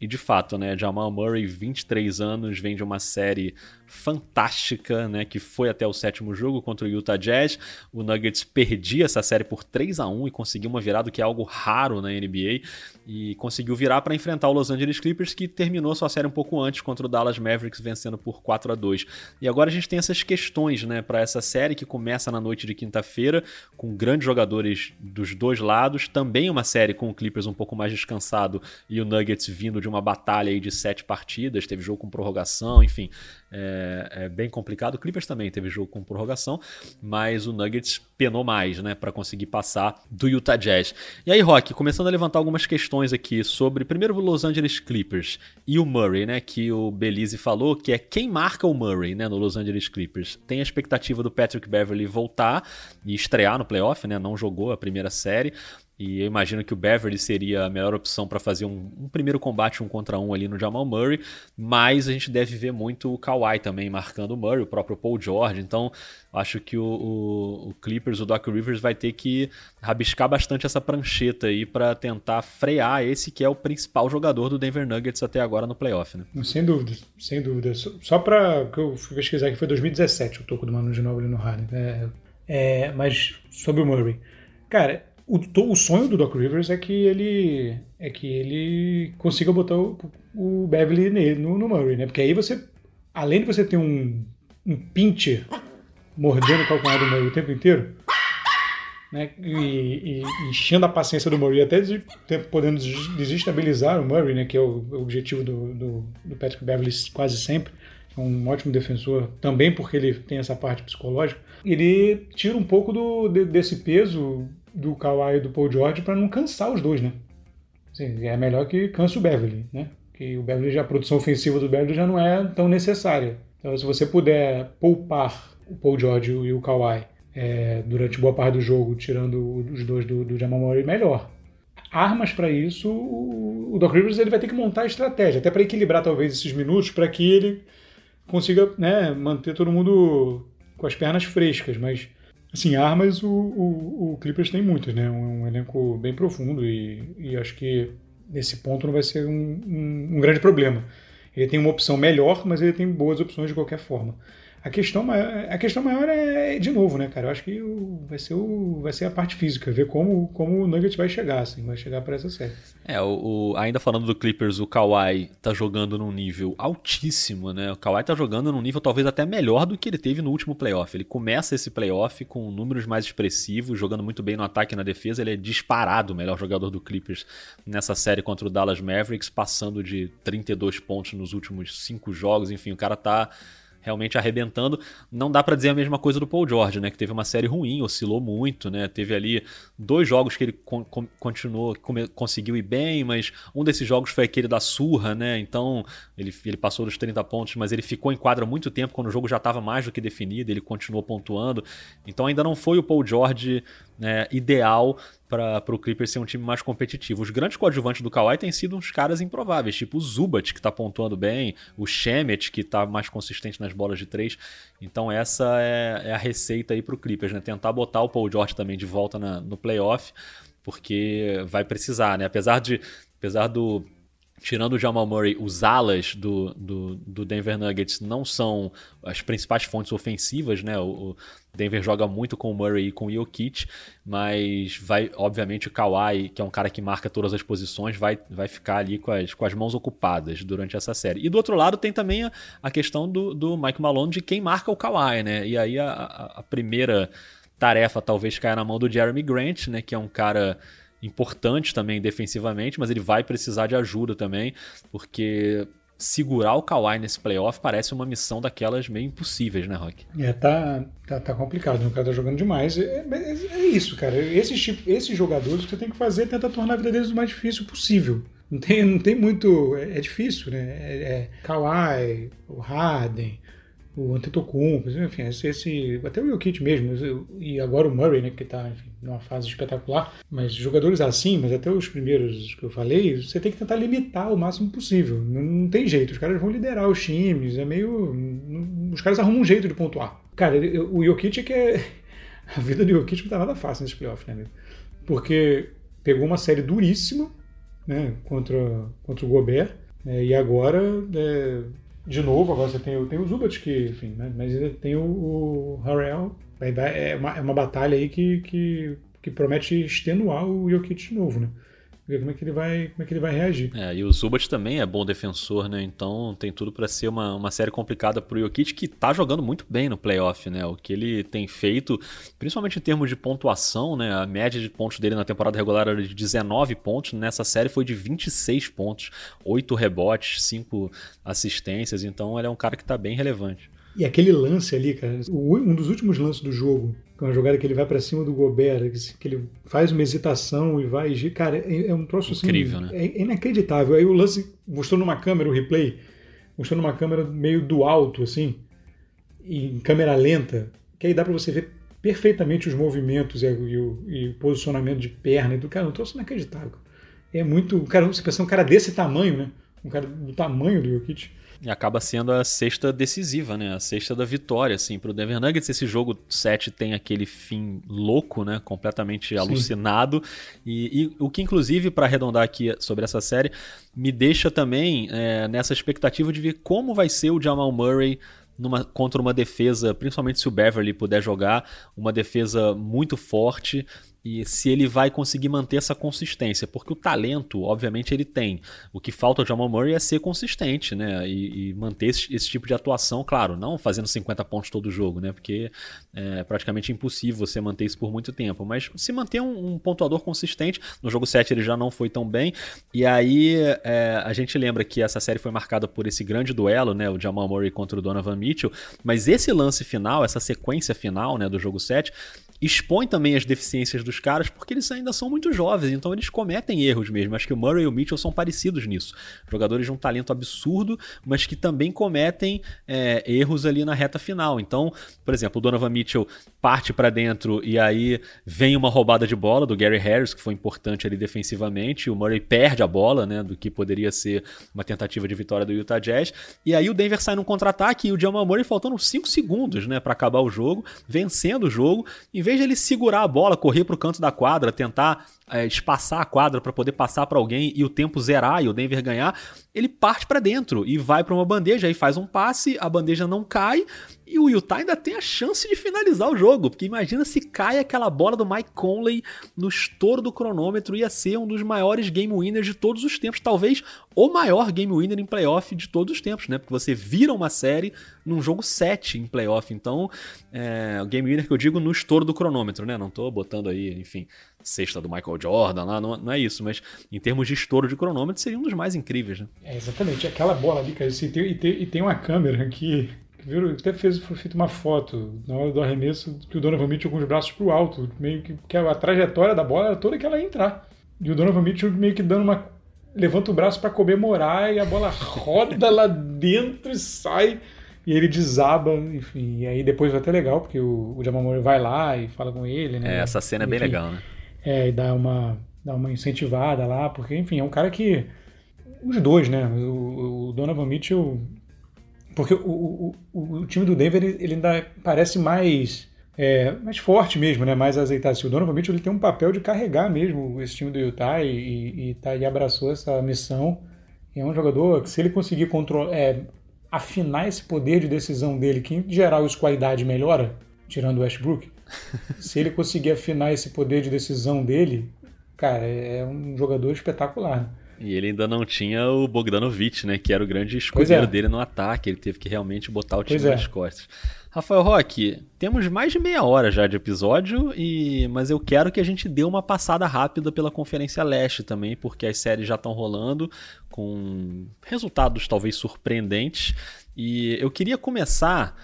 E de fato, né, Jamal Murray, 23 anos, vem de uma série fantástica, né, que foi até o sétimo jogo contra o Utah Jazz. O Nuggets perdia essa série por 3 a 1 e conseguiu uma virada que é algo raro na NBA e conseguiu virar para enfrentar o Los Angeles Clippers que terminou sua série um pouco antes contra o Dallas Mavericks vencendo por 4 a 2. E agora a gente tem essas questões, né, para essa série que começa na noite de quinta-feira com grandes jogadores dos dois lados, também uma série com o Clippers um pouco mais descansado e o Nuggets vindo de uma batalha aí de sete partidas, teve jogo com prorrogação, enfim, é, é, bem complicado. O Clippers também teve jogo com prorrogação, mas o Nuggets penou mais, né, para conseguir passar do Utah Jazz. E aí, Rock, começando a levantar algumas questões aqui sobre primeiro o Los Angeles Clippers e o Murray, né, que o Belize falou, que é quem marca o Murray, né, no Los Angeles Clippers. Tem a expectativa do Patrick Beverly voltar e estrear no playoff, né, não jogou a primeira série, e eu imagino que o Beverly seria a melhor opção para fazer um, um, primeiro combate um contra um ali no Jamal Murray, mas a gente deve ver muito o Kawhi também marcando o Murray, o próprio Paul George. Então, acho que o, o, o Clippers, o Doc Rivers, vai ter que rabiscar bastante essa prancheta aí para tentar frear esse que é o principal jogador do Denver Nuggets até agora no playoff. Né? Sem dúvida, sem dúvida. Só para que eu fui pesquisar que foi 2017 o toco do Manu Ginobili no Harden. É, é, mas sobre o Murray. Cara, o, o sonho do Doc Rivers é que ele é que ele consiga botar o, o Beverly nele, no, no Murray, né? Porque aí você, além de você ter um, um pincher mordendo o calcanhar do Murray o tempo inteiro, né? E, e, enchendo a paciência do Murray, até de, podendo desestabilizar o Murray, né? Que é o, o objetivo do, do, do Patrick Beverly quase sempre. É um ótimo defensor, também porque ele tem essa parte psicológica. Ele tira um pouco do, de, desse peso do Kawhi e do Paul George para não cansar os dois, né? Assim, é melhor que canse o Beverly, né? Que o Beverly já a produção ofensiva do Beverly já não é tão necessária. Então, se você puder poupar o Paul George e o Kawhi é, durante boa parte do jogo, tirando os dois do, do Jamal Murray, melhor. Armas para isso, o Doc Rivers ele vai ter que montar a estratégia, até para equilibrar talvez esses minutos, para que ele consiga né, manter todo mundo com as pernas frescas, mas Assim, armas o, o, o Clippers tem muitas, né? Um, um elenco bem profundo e, e, acho que nesse ponto não vai ser um, um, um grande problema. Ele tem uma opção melhor, mas ele tem boas opções de qualquer forma. A questão, maior, a questão maior é, de novo, né, cara? Eu acho que o, vai, ser o, vai ser a parte física, ver como, como o Nuggets vai chegar, assim, vai chegar para essa série. É, o, o, ainda falando do Clippers, o Kawhi tá jogando num nível altíssimo, né? O Kawhi tá jogando num nível talvez até melhor do que ele teve no último playoff. Ele começa esse playoff com números mais expressivos, jogando muito bem no ataque e na defesa. Ele é disparado o melhor jogador do Clippers nessa série contra o Dallas Mavericks, passando de 32 pontos nos últimos cinco jogos. Enfim, o cara tá realmente arrebentando. Não dá para dizer a mesma coisa do Paul George, né? Que teve uma série ruim, oscilou muito, né? Teve ali dois jogos que ele con continuou, conseguiu ir bem, mas um desses jogos foi aquele da surra, né? Então ele, ele passou dos 30 pontos, mas ele ficou em quadra muito tempo quando o jogo já estava mais do que definido, ele continuou pontuando. Então ainda não foi o Paul George né, ideal para o Clippers ser um time mais competitivo. Os grandes coadjuvantes do Kawhi têm sido uns caras improváveis, tipo o Zubat, que está pontuando bem, o Shemet, que está mais consistente nas bolas de três. Então essa é, é a receita aí para o Clippers, né? Tentar botar o Paul George também de volta na, no playoff, porque vai precisar, né? Apesar de apesar do tirando o Jamal Murray, os alas do, do, do, Denver Nuggets não são as principais fontes ofensivas, né? O, Denver joga muito com o Murray e com o Jokic, mas vai, obviamente, o Kawhi, que é um cara que marca todas as posições, vai, vai ficar ali com as, com as mãos ocupadas durante essa série. E do outro lado tem também a, a questão do, do Mike Malone de quem marca o Kawhi, né? E aí a, a, primeira tarefa talvez caia na mão do Jeremy Grant, né? Que é um cara importante também defensivamente, mas ele vai precisar de ajuda também, porque segurar o Kawhi nesse playoff parece uma missão daquelas meio impossíveis, né, Rock? É, tá, tá, tá complicado, o cara tá jogando demais. É, é, é isso, cara. Esses, tipo, esses jogadores que você tem que fazer é tentar tornar a vida deles o mais difícil possível. Não tem, não tem muito. É, é difícil, né? É, é Kawhi, o Harden, o Antetokounmpo, enfim, esse, esse, até o Jokic mesmo, e agora o Murray, né, que está numa fase espetacular, mas jogadores assim, mas até os primeiros que eu falei, você tem que tentar limitar o máximo possível, não, não tem jeito, os caras vão liderar os times, é meio, não, os caras arrumam um jeito de pontuar. Cara, o Jokic é que é, [laughs] a vida do Jokic não tá nada fácil nesse playoff, né, porque pegou uma série duríssima, né, contra, contra o Gobert, né, e agora é, de novo, agora você tem, tem o Zubat, que, enfim, né? mas tem o, o Harrell. É uma, é uma batalha aí que, que, que promete extenuar o Jokic de novo, né? Ver como é que ele vai, como é que ele vai reagir. É, e o Zubat também é bom defensor, né? Então tem tudo para ser uma, uma série complicada pro Jokic, que tá jogando muito bem no playoff, né? O que ele tem feito, principalmente em termos de pontuação, né? A média de pontos dele na temporada regular era de 19 pontos, nessa série foi de 26 pontos, 8 rebotes, 5 assistências, então ele é um cara que tá bem relevante. E aquele lance ali, cara, um dos últimos lances do jogo, que é uma jogada que ele vai para cima do Gobert, que ele faz uma hesitação e vai. Cara, é, é um troço assim. Incrível, né? É inacreditável. Aí o lance mostrou numa câmera, o replay, mostrou numa câmera meio do alto, assim, em câmera lenta, que aí dá para você ver perfeitamente os movimentos e, e, o, e, o, posicionamento de perna e do cara. Um troço inacreditável. É muito. Cara, você pensa um cara desse tamanho, né? Um cara do tamanho do Jokic e acaba sendo a sexta decisiva, né? A sexta da vitória, assim, pro Denver Nuggets. Esse jogo 7 tem aquele fim louco, né? Completamente Sim. alucinado. E, e, o que, inclusive, para arredondar aqui sobre essa série, me deixa também é, nessa expectativa de ver como vai ser o Jamal Murray numa, contra uma defesa, principalmente se o Beverly puder jogar, uma defesa muito forte e se ele vai conseguir manter essa consistência, porque o talento, obviamente, ele tem. O que falta ao Jamal Murray é ser consistente, né? E, e manter esse, esse, tipo de atuação, claro, não fazendo 50 pontos todo jogo, né? Porque é praticamente impossível você manter isso por muito tempo. Mas se manter um, um pontuador consistente, no jogo 7 ele já não foi tão bem. E aí é, a gente lembra que essa série foi marcada por esse grande duelo, né? O Jamal Murray contra o Donovan Mitchell. Mas esse lance final, essa sequência final, né, do jogo 7, expõe também as deficiências dos caras, porque eles ainda são muito jovens, então eles cometem erros mesmo. Acho que o Murray e o Mitchell são parecidos nisso. Jogadores de um talento absurdo, mas que também cometem é, erros ali na reta final. Então, por exemplo, o Donovan Mitchell parte para dentro e aí vem uma roubada de bola do Gary Harris, que foi importante ali defensivamente. O Murray perde a bola, né, do que poderia ser uma tentativa de vitória do Utah Jazz. E aí o Denver sai num contra-ataque e o Jamal Murray faltando 5 segundos, né, para acabar o jogo, vencendo o jogo, em vez de ele segurar a bola, correr para o canto da quadra, tentar é, espaçar a quadra para poder passar para alguém e o tempo zerar e o Denver ganhar, ele parte para dentro e vai para uma bandeja e faz um passe, a bandeja não cai e o Utah ainda tem a chance de finalizar o jogo, porque imagina se cai aquela bola do Mike Conley no estouro do cronômetro, ia ser um dos maiores game winners de todos os tempos, talvez o maior game winner em playoff de todos os tempos, né? Porque você vira uma série num jogo 7 em playoff, então é, game winner que eu digo no estouro do cronômetro, né? Não tô botando aí, enfim, sexta do Michael Jordan lá, não, não, é isso, mas em termos de estouro de cronômetro seria um dos mais incríveis, né? É, exatamente, aquela bola ali, cara, e tem, e tem, e tem uma câmera que Viram, até fez foi feita uma foto na hora do arremesso que o Donovan Mitchell com os braços pro alto, meio que, que a trajetória da bola era toda que ela ia entrar. E o Donovan Mitchell meio que dando uma levanta o braço para comemorar e a bola roda lá dentro e sai e ele desaba, enfim. E aí depois vai até legal porque o, o Jamal Murray vai lá e fala com ele, né? É, essa cena é bem legal, né? É, e dá uma dá uma incentivada lá, porque enfim, é um cara que os dois, né? O, o Donovan Mitchell porque o, o, o time do Denver ele ainda parece mais é, mais forte mesmo, né? mais azeitado. O Donovan Mitchell ele tem um papel de carregar mesmo esse time do Utah e, e, e, tá, e abraçou essa missão. É um jogador que se ele conseguir controlar, é, afinar esse poder de decisão dele, que em geral isso com a melhora, tirando o Westbrook, se ele conseguir afinar esse poder de decisão dele, cara, é um jogador espetacular. Né? E ele ainda não tinha o Bogdanovic, né? Que era o grande escudeiro é. dele no ataque. Ele teve que realmente botar o time é. nas costas. Rafael Roque, temos mais de meia hora já de episódio, e mas eu quero que a gente dê uma passada rápida pela Conferência Leste também, porque as séries já estão rolando com resultados talvez surpreendentes. E eu queria começar,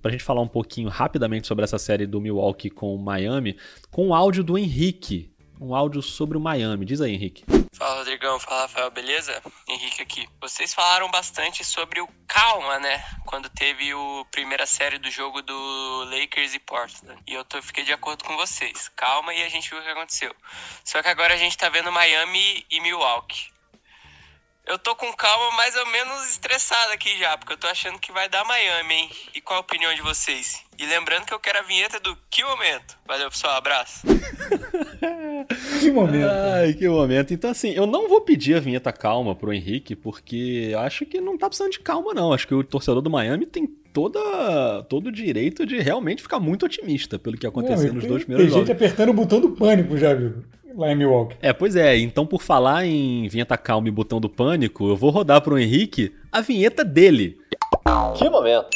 para a gente falar um pouquinho rapidamente sobre essa série do Milwaukee com o Miami, com o áudio do Henrique, um áudio sobre o Miami. Diz aí, Henrique. Fala, Rodrigão. Fala, Rafael. Beleza? Henrique aqui. Vocês falaram bastante sobre o calma, né? Quando teve o primeira série do jogo do Lakers e Portland. E eu tô, fiquei de acordo com vocês. Calma e a gente viu o que aconteceu. Só que agora a gente tá vendo Miami e Milwaukee. Eu tô com calma mais ou menos estressado aqui já, porque eu tô achando que vai dar Miami, hein? E qual a opinião de vocês? E lembrando que eu quero a vinheta do Que Momento. Valeu, pessoal. Abraço. [laughs] Que momento. Ai, que momento. Então, assim, eu não vou pedir a vinheta calma pro Henrique, porque acho que não tá precisando de calma, não. Acho que o torcedor do Miami tem toda, todo o direito de realmente ficar muito otimista pelo que aconteceu Não, nos tem, dois tem primeiros gente jogos. apertando o botão do pânico já, viu? Lá em Milwaukee. É, pois é. Então, por falar em vinheta calma e botão do pânico, eu vou rodar pro Henrique a vinheta dele. Que momento.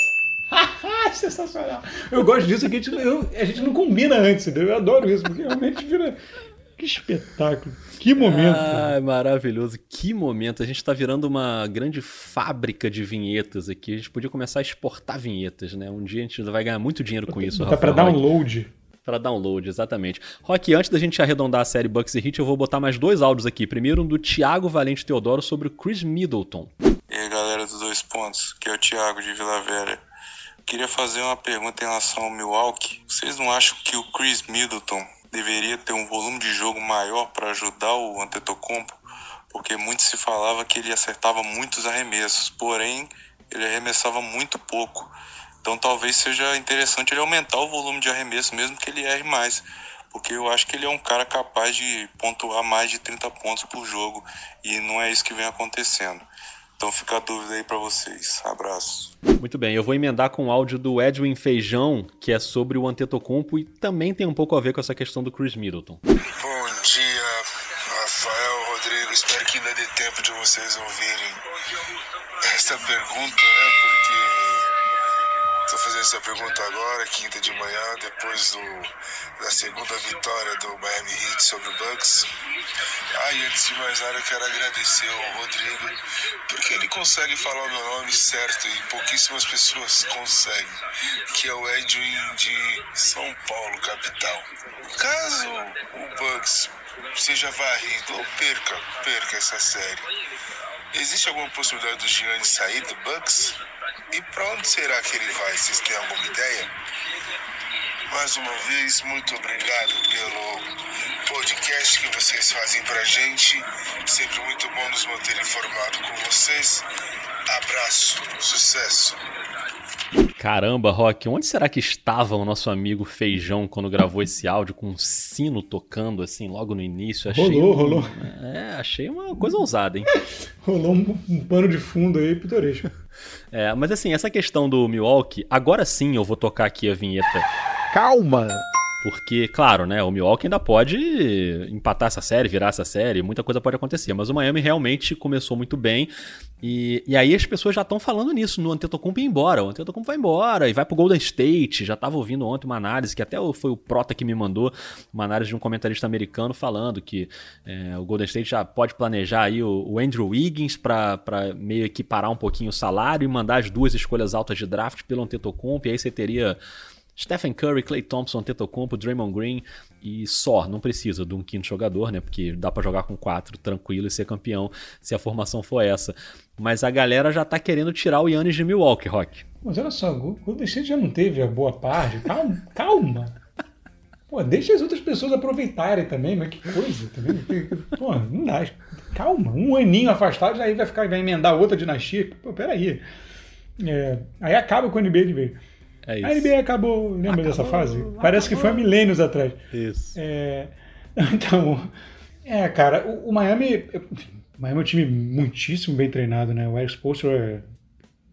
Ah, [laughs] sensacional. Eu gosto disso, que a gente, eu- a gente não combina antes, entendeu? Eu adoro isso, porque realmente vira. Que espetáculo. Que momento. Ai, maravilhoso. Que momento. A gente tá virando uma grande fábrica de vinhetas aqui. A gente podia começar a exportar vinhetas, né? Um dia a gente vai ganhar muito dinheiro com isso, Rafael Roque. download. Pra download, exatamente. Rock, antes da gente arredondar a série Bucks e Hit, eu vou botar mais dois áudios aqui. Primeiro um do Thiago Valente Teodoro sobre o Chris Middleton. E aí galera do Dois Pontos, que é o Thiago de Vila Velha. Queria fazer uma pergunta em relação ao Milwaukee. Vocês não acham que o Chris Middleton deveria ter um volume de jogo maior para ajudar o Antetokounmpo? Porque muito se falava que ele acertava muitos arremessos, porém ele arremessava muito pouco. Então talvez seja interessante ele aumentar o volume de arremesso, mesmo que ele erre mais. Porque eu acho que ele é um cara capaz de pontuar mais de 30 pontos por jogo. E não é isso que vem acontecendo. Então fica a dúvida aí pra vocês. Abraço. Muito bem, eu vou emendar com o áudio do Edwin Feijão, que é sobre o Antetokounmpo e também tem um pouco a ver com essa questão do Chris Middleton. Bom dia, Rafael, Rodrigo. Espero que ainda dê tempo de vocês ouvirem essa pergunta, né? Essa pergunta agora, quinta de manhã, depois do, da segunda vitória do Miami Heat sobre o Bucks. Ah, e antes de mais nada, eu quero agradecer ao Rodrigo, porque ele consegue falar o meu nome certo e pouquíssimas pessoas conseguem, que é o Edwin de São Paulo, capital. Caso o Bucks seja varrido ou perca, perca essa série, existe alguma possibilidade do Gianni sair do Bucks? E pra onde será que ele vai? Vocês têm alguma ideia? Mais uma vez, muito obrigado pelo podcast que vocês fazem pra gente. Sempre muito bom nos manter informado com vocês. Abraço, sucesso. Caramba, Rock, onde será que estava o nosso amigo Feijão quando gravou esse áudio com um sino tocando assim logo no início? Achei Rolou, um- rolou. É, achei uma coisa ousada, hein? [laughs] Rolou um, um pano de fundo aí pitoresco. [laughs] É, mas assim, essa questão do Milwaukee, agora sim eu vou tocar aqui a vinheta. Calma! Porque, claro, né, o Milwaukee ainda pode empatar essa série, virar essa série, muita coisa pode acontecer. Mas o Miami realmente começou muito bem. E, e aí as pessoas já estão falando nisso, no Antetokounmpo ir embora. O Antetokounmpo vai embora e vai pro Golden State. Já tava ouvindo ontem uma análise, que até foi o Prota que me mandou, uma análise de um comentarista americano falando que é, o Golden State já pode planejar aí o, o Andrew Wiggins para meio equiparar um pouquinho o salário e mandar as duas escolhas altas de draft pelo Antetokounmpo. E aí você teria Stephen Curry, Clay Thompson, Antetokounmpo, Draymond Green e só. Não precisa de um quinto jogador, né? Porque dá pra jogar com quatro tranquilo e ser campeão se a formação for essa. Mas a galera já tá querendo tirar o Yannis de Milwaukee, Rock. Mas olha só, o Golden State já não teve a boa parte. Calma, [laughs] calma. Pô, deixa as outras pessoas aproveitarem também, mas que coisa também. Pô, não dá. Calma, um aninho afastado, aí vai ficar, vai emendar outra dinastia. Pô, peraí. É, aí acaba com a NBA de vez. É isso. A NBA acabou, lembra dessa fase? Parece que foi há milênios atrás. Isso. É, [laughs] então, é, cara, o, o Miami, enfim, o Miami é um time muitíssimo bem treinado, né? O Eric Spoelstra é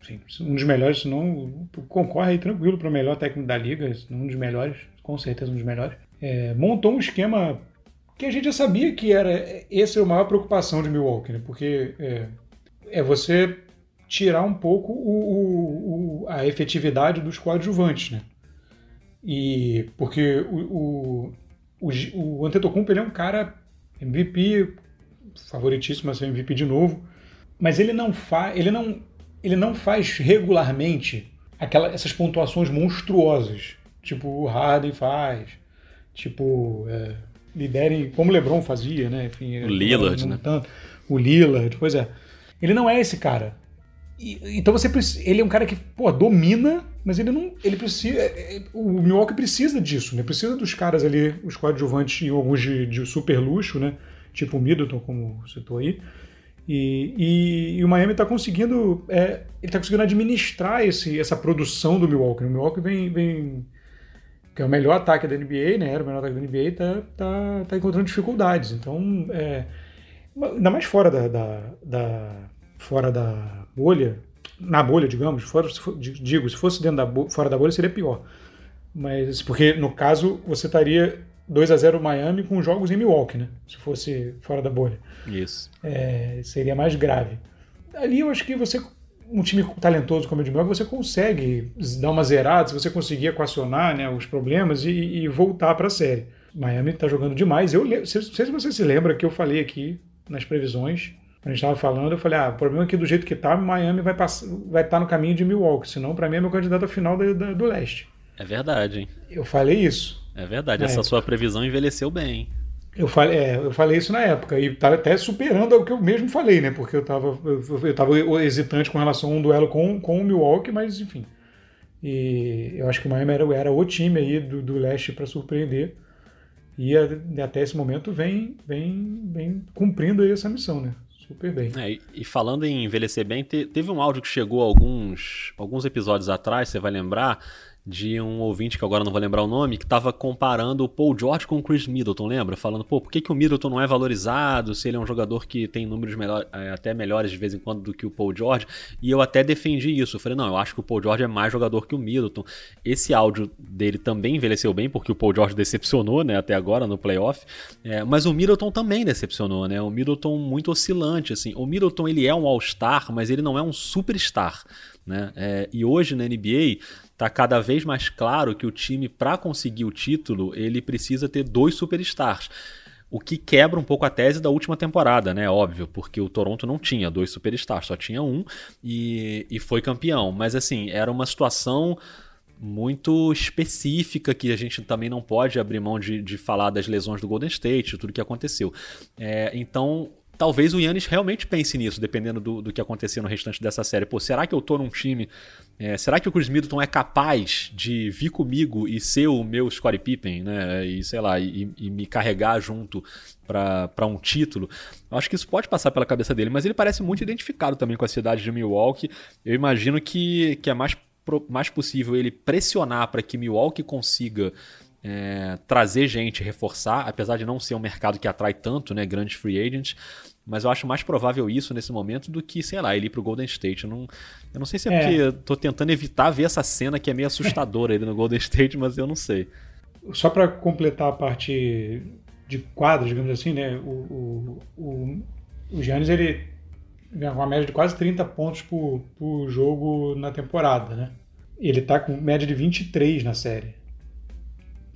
enfim, um dos melhores, se não concorre aí tranquilo para o melhor técnico da liga, um dos melhores, com certeza um dos melhores. É, montou um esquema que a gente já sabia que era essa é a maior preocupação de Milwaukee, né? Porque é, é você tirar um pouco o, o, o, a efetividade dos coadjuvantes, né? E porque o, o, o, Antetokounmpo ele é um cara MVP, favoritíssimo a ser MVP de novo, mas ele não faz, ele não, ele não faz regularmente aquela, essas pontuações monstruosas, tipo o Harden faz, tipo é, liderem como o LeBron fazia, né? Enfim, o Lillard, né? Tanto, o Lillard, pois é. Ele não é esse cara. E, então você ele é um cara que pô, domina, mas ele não, ele precisa, é, é, o Milwaukee precisa disso, né? Precisa dos caras ali, os coadjuvantes e alguns de, de super luxo, né? Tipo o Middleton, como citou aí. E, e, e o Miami está conseguindo, é, ele tá conseguindo administrar esse, essa produção do Milwaukee. O Milwaukee vem, vem que é o melhor ataque da NBA, né? Era o melhor ataque da NBA, tá, tá, tá encontrando dificuldades. Então, é, ainda mais fora da, da, da fora da bolha, na bolha, digamos, fora, digo, se fosse dentro da bolha, fora da bolha seria pior. Mas porque no caso você estaria 2 a 0 Miami com jogos em Milwaukee, né? Se fosse fora da bolha. Isso. É, seria mais grave. Ali eu acho que você um time talentoso como o de Milwaukee, você consegue dar uma zerada, se você conseguir equacionar né, os problemas e, e voltar para a série. Miami está jogando demais. Eu não sei se você se lembra que eu falei aqui nas previsões a gente estava falando, eu falei, ah, o problema é que do jeito que tá, Miami vai estar vai tá no caminho de Milwaukee, senão para mim é meu candidato a final do, do, do leste. É verdade, hein? Eu falei isso. É verdade, essa época. sua previsão envelheceu bem. Eu falei, é, eu falei isso na época, e tá até superando o que eu mesmo falei, né? Porque eu estava eu, eu tava hesitante com relação a um duelo com, com o Milwaukee, mas enfim. E eu acho que o Miami era, era o time aí do, do leste para surpreender. E até esse momento vem, vem, vem cumprindo aí essa missão, né? Super bem. É, e falando em envelhecer bem, te, teve um áudio que chegou alguns, alguns episódios atrás, você vai lembrar, de um ouvinte que agora não vou lembrar o nome, que estava comparando o Paul George com o Chris Middleton, lembra? Falando, pô, por que, que o Middleton não é valorizado, se ele é um jogador que tem números melhor, é, até melhores de vez em quando do que o Paul George? E eu até defendi isso. Falei, não, eu acho que o Paul George é mais jogador que o Middleton. Esse áudio dele também envelheceu bem, porque o Paul George decepcionou, né, até agora no playoff. É, mas o Middleton também decepcionou, né? O Middleton muito oscilante, assim. O Middleton, ele é um All-Star, mas ele não é um Superstar. Né? É, e hoje na NBA está cada vez mais claro que o time, para conseguir o título, ele precisa ter dois superstars. O que quebra um pouco a tese da última temporada, né? Óbvio, porque o Toronto não tinha dois superstars, só tinha um e, e foi campeão. Mas assim, era uma situação muito específica que a gente também não pode abrir mão de, de falar das lesões do Golden State, tudo que aconteceu. É, então talvez o Yannis realmente pense nisso, dependendo do, do que acontecer no restante dessa série. Pô, será que eu tô num time. É, será que o Chris Middleton é capaz de vir comigo e ser o meu Scottie Pippen, né? E sei lá, e, e me carregar junto para um título? Eu acho que isso pode passar pela cabeça dele, mas ele parece muito identificado também com a cidade de Milwaukee. Eu imagino que, que é mais, mais possível ele pressionar para que Milwaukee consiga é, trazer gente, reforçar, apesar de não ser um mercado que atrai tanto, né, grandes free agents, mas eu acho mais provável isso nesse momento do que, sei lá, ele ir pro Golden State. Eu não, eu não sei se é, é. porque eu tô tentando evitar ver essa cena que é meio assustadora ele no Golden State, mas eu não sei. Só para completar a parte de quadro, digamos assim, né? O, o, o, o Giannis, ele vem com uma média de quase 30 pontos por, por jogo na temporada, né? Ele tá com média de 23 na série.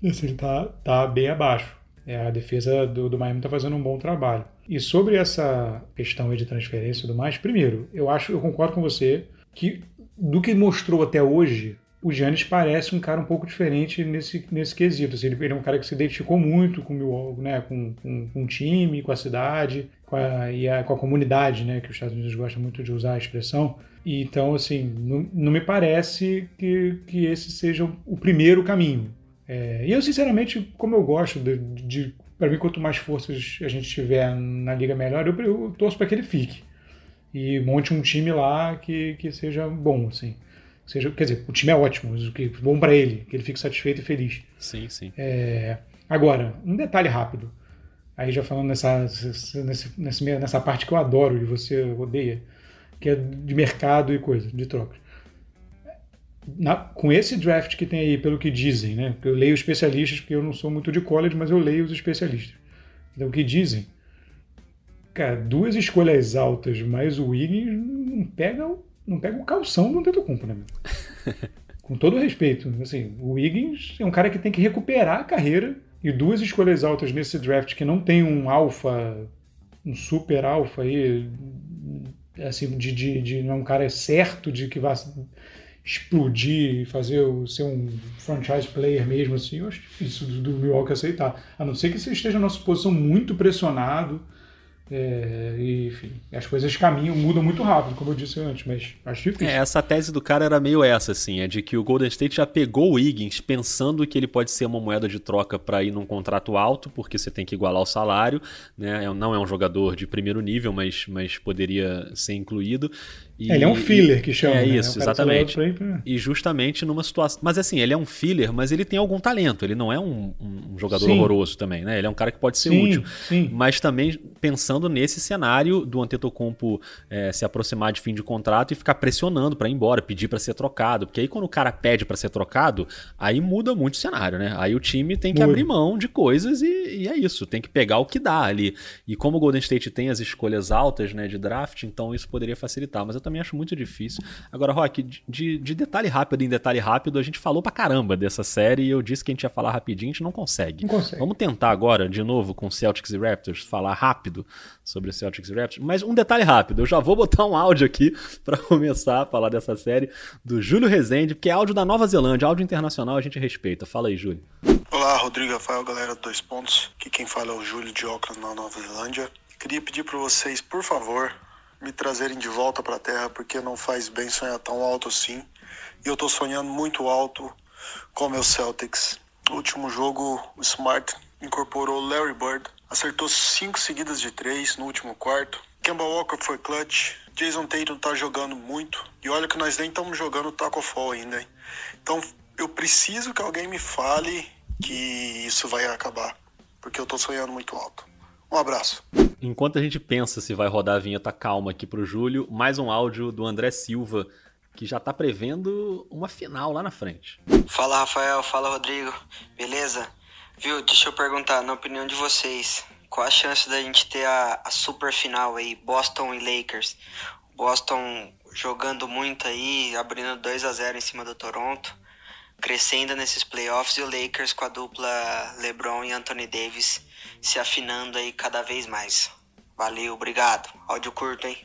Assim, ele tá, tá bem abaixo. É, a defesa do, do Miami tá fazendo um bom trabalho. E sobre essa questão de transferência e tudo mais, primeiro, eu acho, eu concordo com você que do que mostrou até hoje, o Giannis parece um cara um pouco diferente nesse, nesse quesito. Assim, ele, é um cara que se identificou muito com o né, com, com, com o time, com a cidade, com a, e a, com a comunidade, né, que os Estados Unidos gostam muito de usar a expressão. E, então, assim, não, não me parece que, que esse seja o primeiro caminho. É, e eu, sinceramente, como eu gosto de, de para mim, quanto mais forças a gente tiver na liga melhor, eu, eu torço para que ele fique. E monte um time lá que, que seja bom, assim. Seja, quer dizer, o time é ótimo, que bom para ele, que ele fique satisfeito e feliz. Sim, sim. É, agora, um detalhe rápido. Aí já falando nessa, nessa, nessa parte que eu adoro e você odeia, que é de mercado e coisa, de trocas na, com esse draft que tem aí, pelo que dizem, né? Eu leio especialistas, porque eu não sou muito de college, mas eu leio os especialistas. Então, o que dizem? Cara, duas escolhas altas mais o Wiggins não pega não pega o calção do Antetokounmpo, né? [laughs] Com todo respeito, assim, o Wiggins é um cara que tem que recuperar a carreira e duas escolhas altas nesse draft que não tem um alfa, um super alfa aí, assim, de, de, de não é um cara certo de que vai explodir fazer ser um franchise player mesmo, assim, eu acho difícil do, do Milwaukee aceitar. A não ser que você esteja numa posição muito pressionado, é, enfim, as coisas caminham, mudam muito rápido, como eu disse antes, mas acho difícil. É, essa tese do cara era meio essa, assim, é de que o Golden State já pegou o Wiggins pensando que ele pode ser uma moeda de troca para ir num contrato alto, porque você tem que igualar o salário, né? É- Não é um jogador de primeiro nível, mas, mas poderia ser incluído. E- É, ele é um filler que chama. É né? isso, É um cara exatamente. pra E justamente numa situação. Mas assim, ele é um filler, mas ele tem algum talento. Ele não é um, um jogador Sim. horroroso também, né? Ele é um cara que pode ser Sim, útil. sim. Mas também pensando nesse cenário do Antetokounmpo eh, se aproximar de fim de contrato e ficar pressionando pra ir embora, pedir pra ser trocado. Porque aí quando o cara pede pra ser trocado, aí muda muito o cenário, né? Aí o time tem que Muda. abrir mão de coisas e, e é isso. Tem que pegar o que dá ali. E como o Golden State tem as escolhas altas, né, de draft, então isso poderia facilitar. Mas eu também acho muito difícil. Agora, Rock, de, de detalhe rápido em detalhe rápido, a gente falou pra caramba dessa série e eu disse que a gente ia falar rapidinho, a gente não consegue. Não consegue. Vamos tentar agora, de novo, com Celtics e Raptors, falar rápido sobre Celtics e Raptors. Mas um detalhe rápido, eu já vou botar um áudio aqui [laughs] pra começar a falar dessa série do Júlio Rezende, porque é áudio da Nova Zelândia, áudio internacional a gente respeita. Fala aí, Júlio. Olá, Rodrigo Rafael, galera do Dois Pontos. Aqui quem fala é o Júlio de Auckland, na Nova Zelândia. Queria pedir para vocês, por favor, me trazerem de volta para a Terra, porque não faz bem sonhar tão alto assim. E eu tô sonhando muito alto com meus Celtics. No último jogo, o Smart incorporou Larry Bird, acertou cinco seguidas de três no último quarto. Kemba Walker foi clutch. Jason Tatum tá jogando muito. E olha que nós nem estamos jogando Taco Fall ainda, hein? Então eu preciso que alguém me fale que isso vai acabar. Porque eu tô sonhando muito alto. Um abraço. Enquanto a gente pensa se vai rodar a vinheta calma aqui pro Júlio, mais um áudio do André Silva, que já tá prevendo uma final lá na frente. Fala Rafael, fala Rodrigo, beleza? Viu, deixa eu perguntar, na opinião de vocês, qual a chance da gente ter a, a super final aí, Boston e Lakers? Boston jogando muito aí, abrindo 2 a 0 em cima do Toronto, crescendo nesses playoffs e o Lakers com a dupla LeBron e Anthony Davis se afinando aí cada vez mais. Valeu, obrigado. Áudio curto, hein?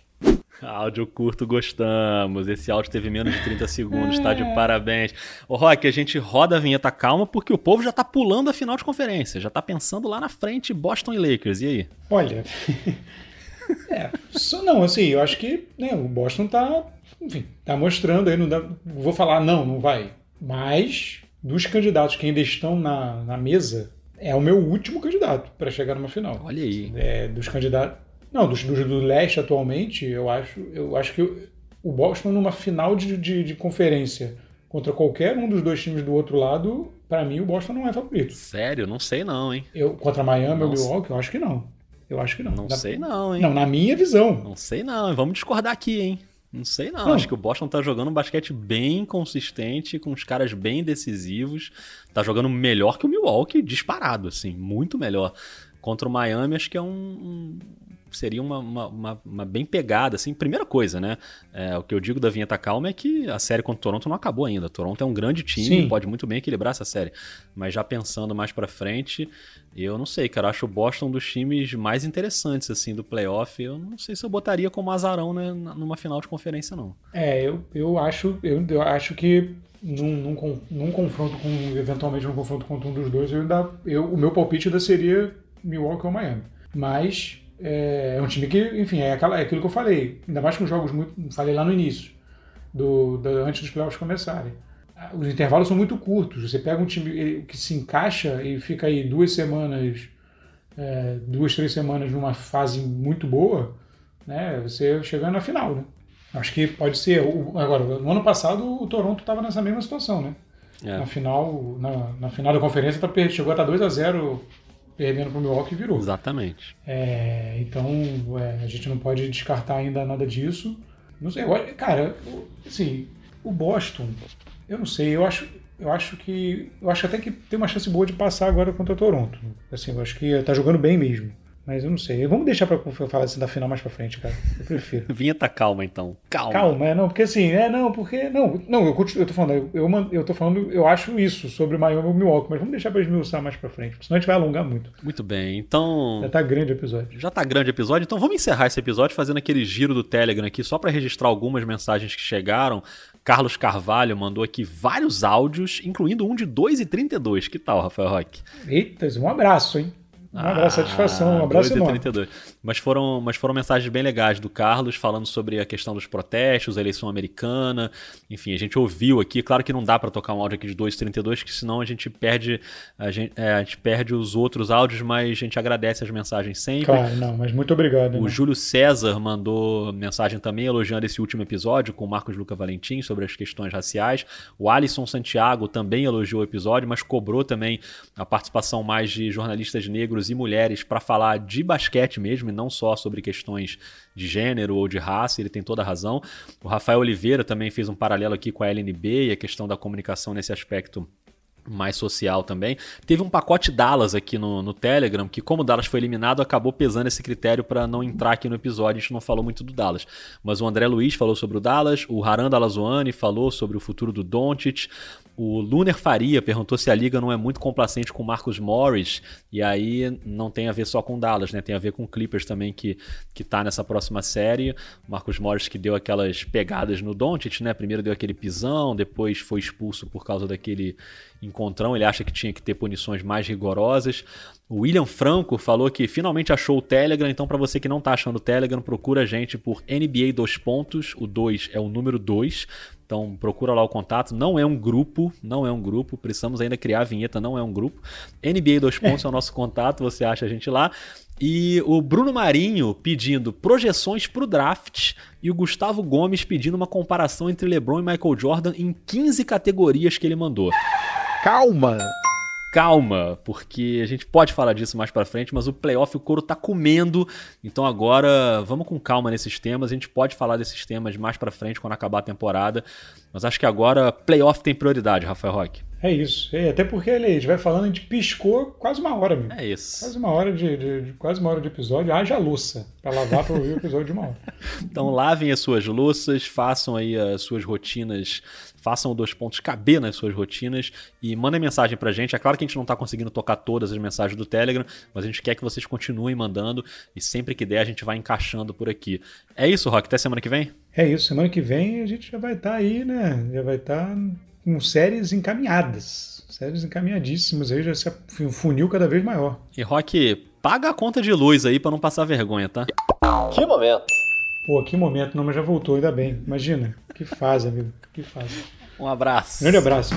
Áudio curto, gostamos. Esse áudio teve menos de 30 segundos, tá de parabéns. Ô, Rock, a gente roda a vinheta calma porque o povo já tá pulando a final de conferência, já tá pensando lá na frente Boston e Lakers. E aí? Olha. [laughs] é, só não, assim, eu acho que né, o Boston tá, enfim, tá mostrando aí, não dá, vou falar não, não vai. Mas dos candidatos que ainda estão na, na mesa, é o meu último candidato para chegar numa final. Olha aí. É, dos candidatos, não, dos, dos do leste atualmente, eu acho, eu acho que o- Boston numa final de, de, de conferência contra qualquer um dos dois times do outro lado, para mim o Boston não é favorito. Sério? Não sei não, hein? Eu, contra Miami ou. Milwaukee, eu acho que não. Eu acho que não. Não sei não, hein? Não, na minha visão. Não sei não. Vamos discordar aqui, hein? Não sei não. Não. Acho que o Boston tá jogando um basquete bem consistente, com os caras bem decisivos. Tá jogando melhor que o Milwaukee, disparado, assim, muito melhor. Contra o Miami, acho que é um. Seria uma, uma, uma- uma bem pegada, assim. Primeira coisa, né? É, o que eu digo da vinheta calma é que a série contra o Toronto não acabou ainda. Toronto é um grande time, Sim. pode muito bem equilibrar essa série. Mas já pensando mais pra frente, eu não sei, cara. Acho o Boston um dos times mais interessantes, assim, do playoff. Eu não sei se eu botaria como azarão né, numa final de conferência, não. É, eu, eu acho eu, eu acho que num, num, num confronto com eventualmente num confronto contra um dos dois, eu ainda eu, o meu palpite ainda seria Milwaukee ou Miami. Mas é, é um time que, enfim, é, aquela, é aquilo que eu falei. Ainda mais com jogos muito, falei lá no início, do, da- antes dos playoffs começarem. Ah, Os intervalos são muito curtos. Você pega um time eh, que se encaixa e fica aí duas semanas, é, duas, três semanas numa fase muito boa, né? Você chegando na final, né? Acho que pode ser. Agora, no ano passado o Toronto estava nessa mesma situação, né? É. Na final, na, na final da conferência tá chegou a estar 2 a 0 perdendo para o Milwaukee virou. Exatamente. É, então é, a gente não pode descartar ainda nada disso. Não sei, eu- cara, assim, o Boston, eu não sei, eu acho, eu acho que eu acho até que tem uma chance boa de passar agora contra o Toronto. Assim, eu acho que tá jogando bem mesmo. Mas eu não sei. Vamos deixar pra falar assim da final mais pra frente, cara. Eu prefiro. [laughs] Vinheta calma, então. Calma. Calma, é, não, porque assim, é, não, porque. Não, não, eu, continuo, eu tô falando, eu, eu, eu tô falando, eu acho isso sobre Miami e Milwaukee, mas vamos deixar pra esmiuçar mais pra frente, senão a gente vai alongar muito. Muito bem, então. Já tá grande o episódio. Já tá grande o episódio, então vamos encerrar esse episódio fazendo aquele giro do Telegram aqui, só para registrar algumas mensagens que chegaram. Carlos Carvalho mandou aqui vários áudios, incluindo um de 2 e 32. Que tal, Rafael Roque? Eita, um abraço, hein? Um abraço, ah, satisfação, um abraço enorme. 32. Mas foram, mas foram mensagens bem legais do Carlos falando sobre a questão dos protestos, a eleição americana. Enfim, a gente ouviu aqui. Claro que não dá para tocar um áudio aqui de 2,32, que senão a gente perde a gente, é, a gente perde os outros áudios, mas a gente agradece as mensagens sempre. Claro, não, mas muito obrigado. O né? Júlio César mandou mensagem também elogiando esse último episódio com o Marcos Luca Valentim sobre as questões raciais. O Alisson Santiago também elogiou o episódio, mas cobrou também a participação mais de jornalistas negros negros e mulheres para falar de basquete mesmo e não só sobre questões de gênero ou de raça, ele tem toda a razão. O Rafael Oliveira também fez um paralelo aqui com a LNB e a questão da comunicação nesse aspecto mais social também. Teve um pacote Dallas aqui no, no Telegram, que como o Dallas foi eliminado, acabou pesando esse critério para não entrar aqui no episódio. A gente não falou muito do Dallas. Mas o André Luiz falou sobre o Dallas, o Haran Dalazoani falou sobre o futuro do Doncic, o Luner Faria perguntou se a liga não é muito complacente com Marcos Morris, e aí não tem a ver só com Dallas, né? Tem a ver com Clippers também que, que tá nessa próxima série. Marcos Morris que deu aquelas pegadas no Doncic, né? Primeiro deu aquele pisão, depois foi expulso por causa daquele encontrão. Ele acha que tinha que ter punições mais rigorosas. O William Franco falou que finalmente achou o Telegram, então para você que não tá achando o Telegram, procura a gente por NBA 2 pontos, o 2 é o número 2. Então procura lá o contato. Não é um grupo, não é um grupo. Precisamos ainda criar a vinheta, não é um grupo. NBA 2 [laughs] pontos é o nosso contato, você acha a gente lá. E o Bruno Marinho pedindo projeções para o draft e o Gustavo Gomes pedindo uma comparação entre LeBron e Michael Jordan em 15 categorias que ele mandou. Calma! Calma, porque a gente pode falar disso mais para frente, mas o playoff o couro tá comendo. Então agora vamos com calma nesses temas. A gente pode falar desses temas mais para frente quando acabar a temporada, mas acho que agora playoff tem prioridade, Rafael Roque. É isso. É, até porque ele, a gente vai falando, a gente piscou quase uma hora, amigo. É isso. Quase uma hora de, de, de quase uma hora de episódio. Haja louça para lavar para ouvir o episódio de uma hora. [laughs] então lavem as suas louças, façam aí as suas rotinas façam dois pontos caber nas suas rotinas e mandem mensagem pra gente. É claro que a gente não tá conseguindo tocar todas as mensagens do Telegram, mas a gente quer que vocês continuem mandando e sempre que der a gente vai encaixando por aqui. É isso, Rock, até semana que vem? É isso, semana que vem a gente já vai estar tá aí, né? Já vai estar tá com séries encaminhadas. Séries encaminhadíssimas aí, já se um funil cada vez maior. E Rock, paga a conta de luz aí para não passar vergonha, tá? Que momento! Pô, que momento, não, mas já voltou, ainda bem. Imagina, que fase, amigo, que fase. Um abraço. Grande abraço.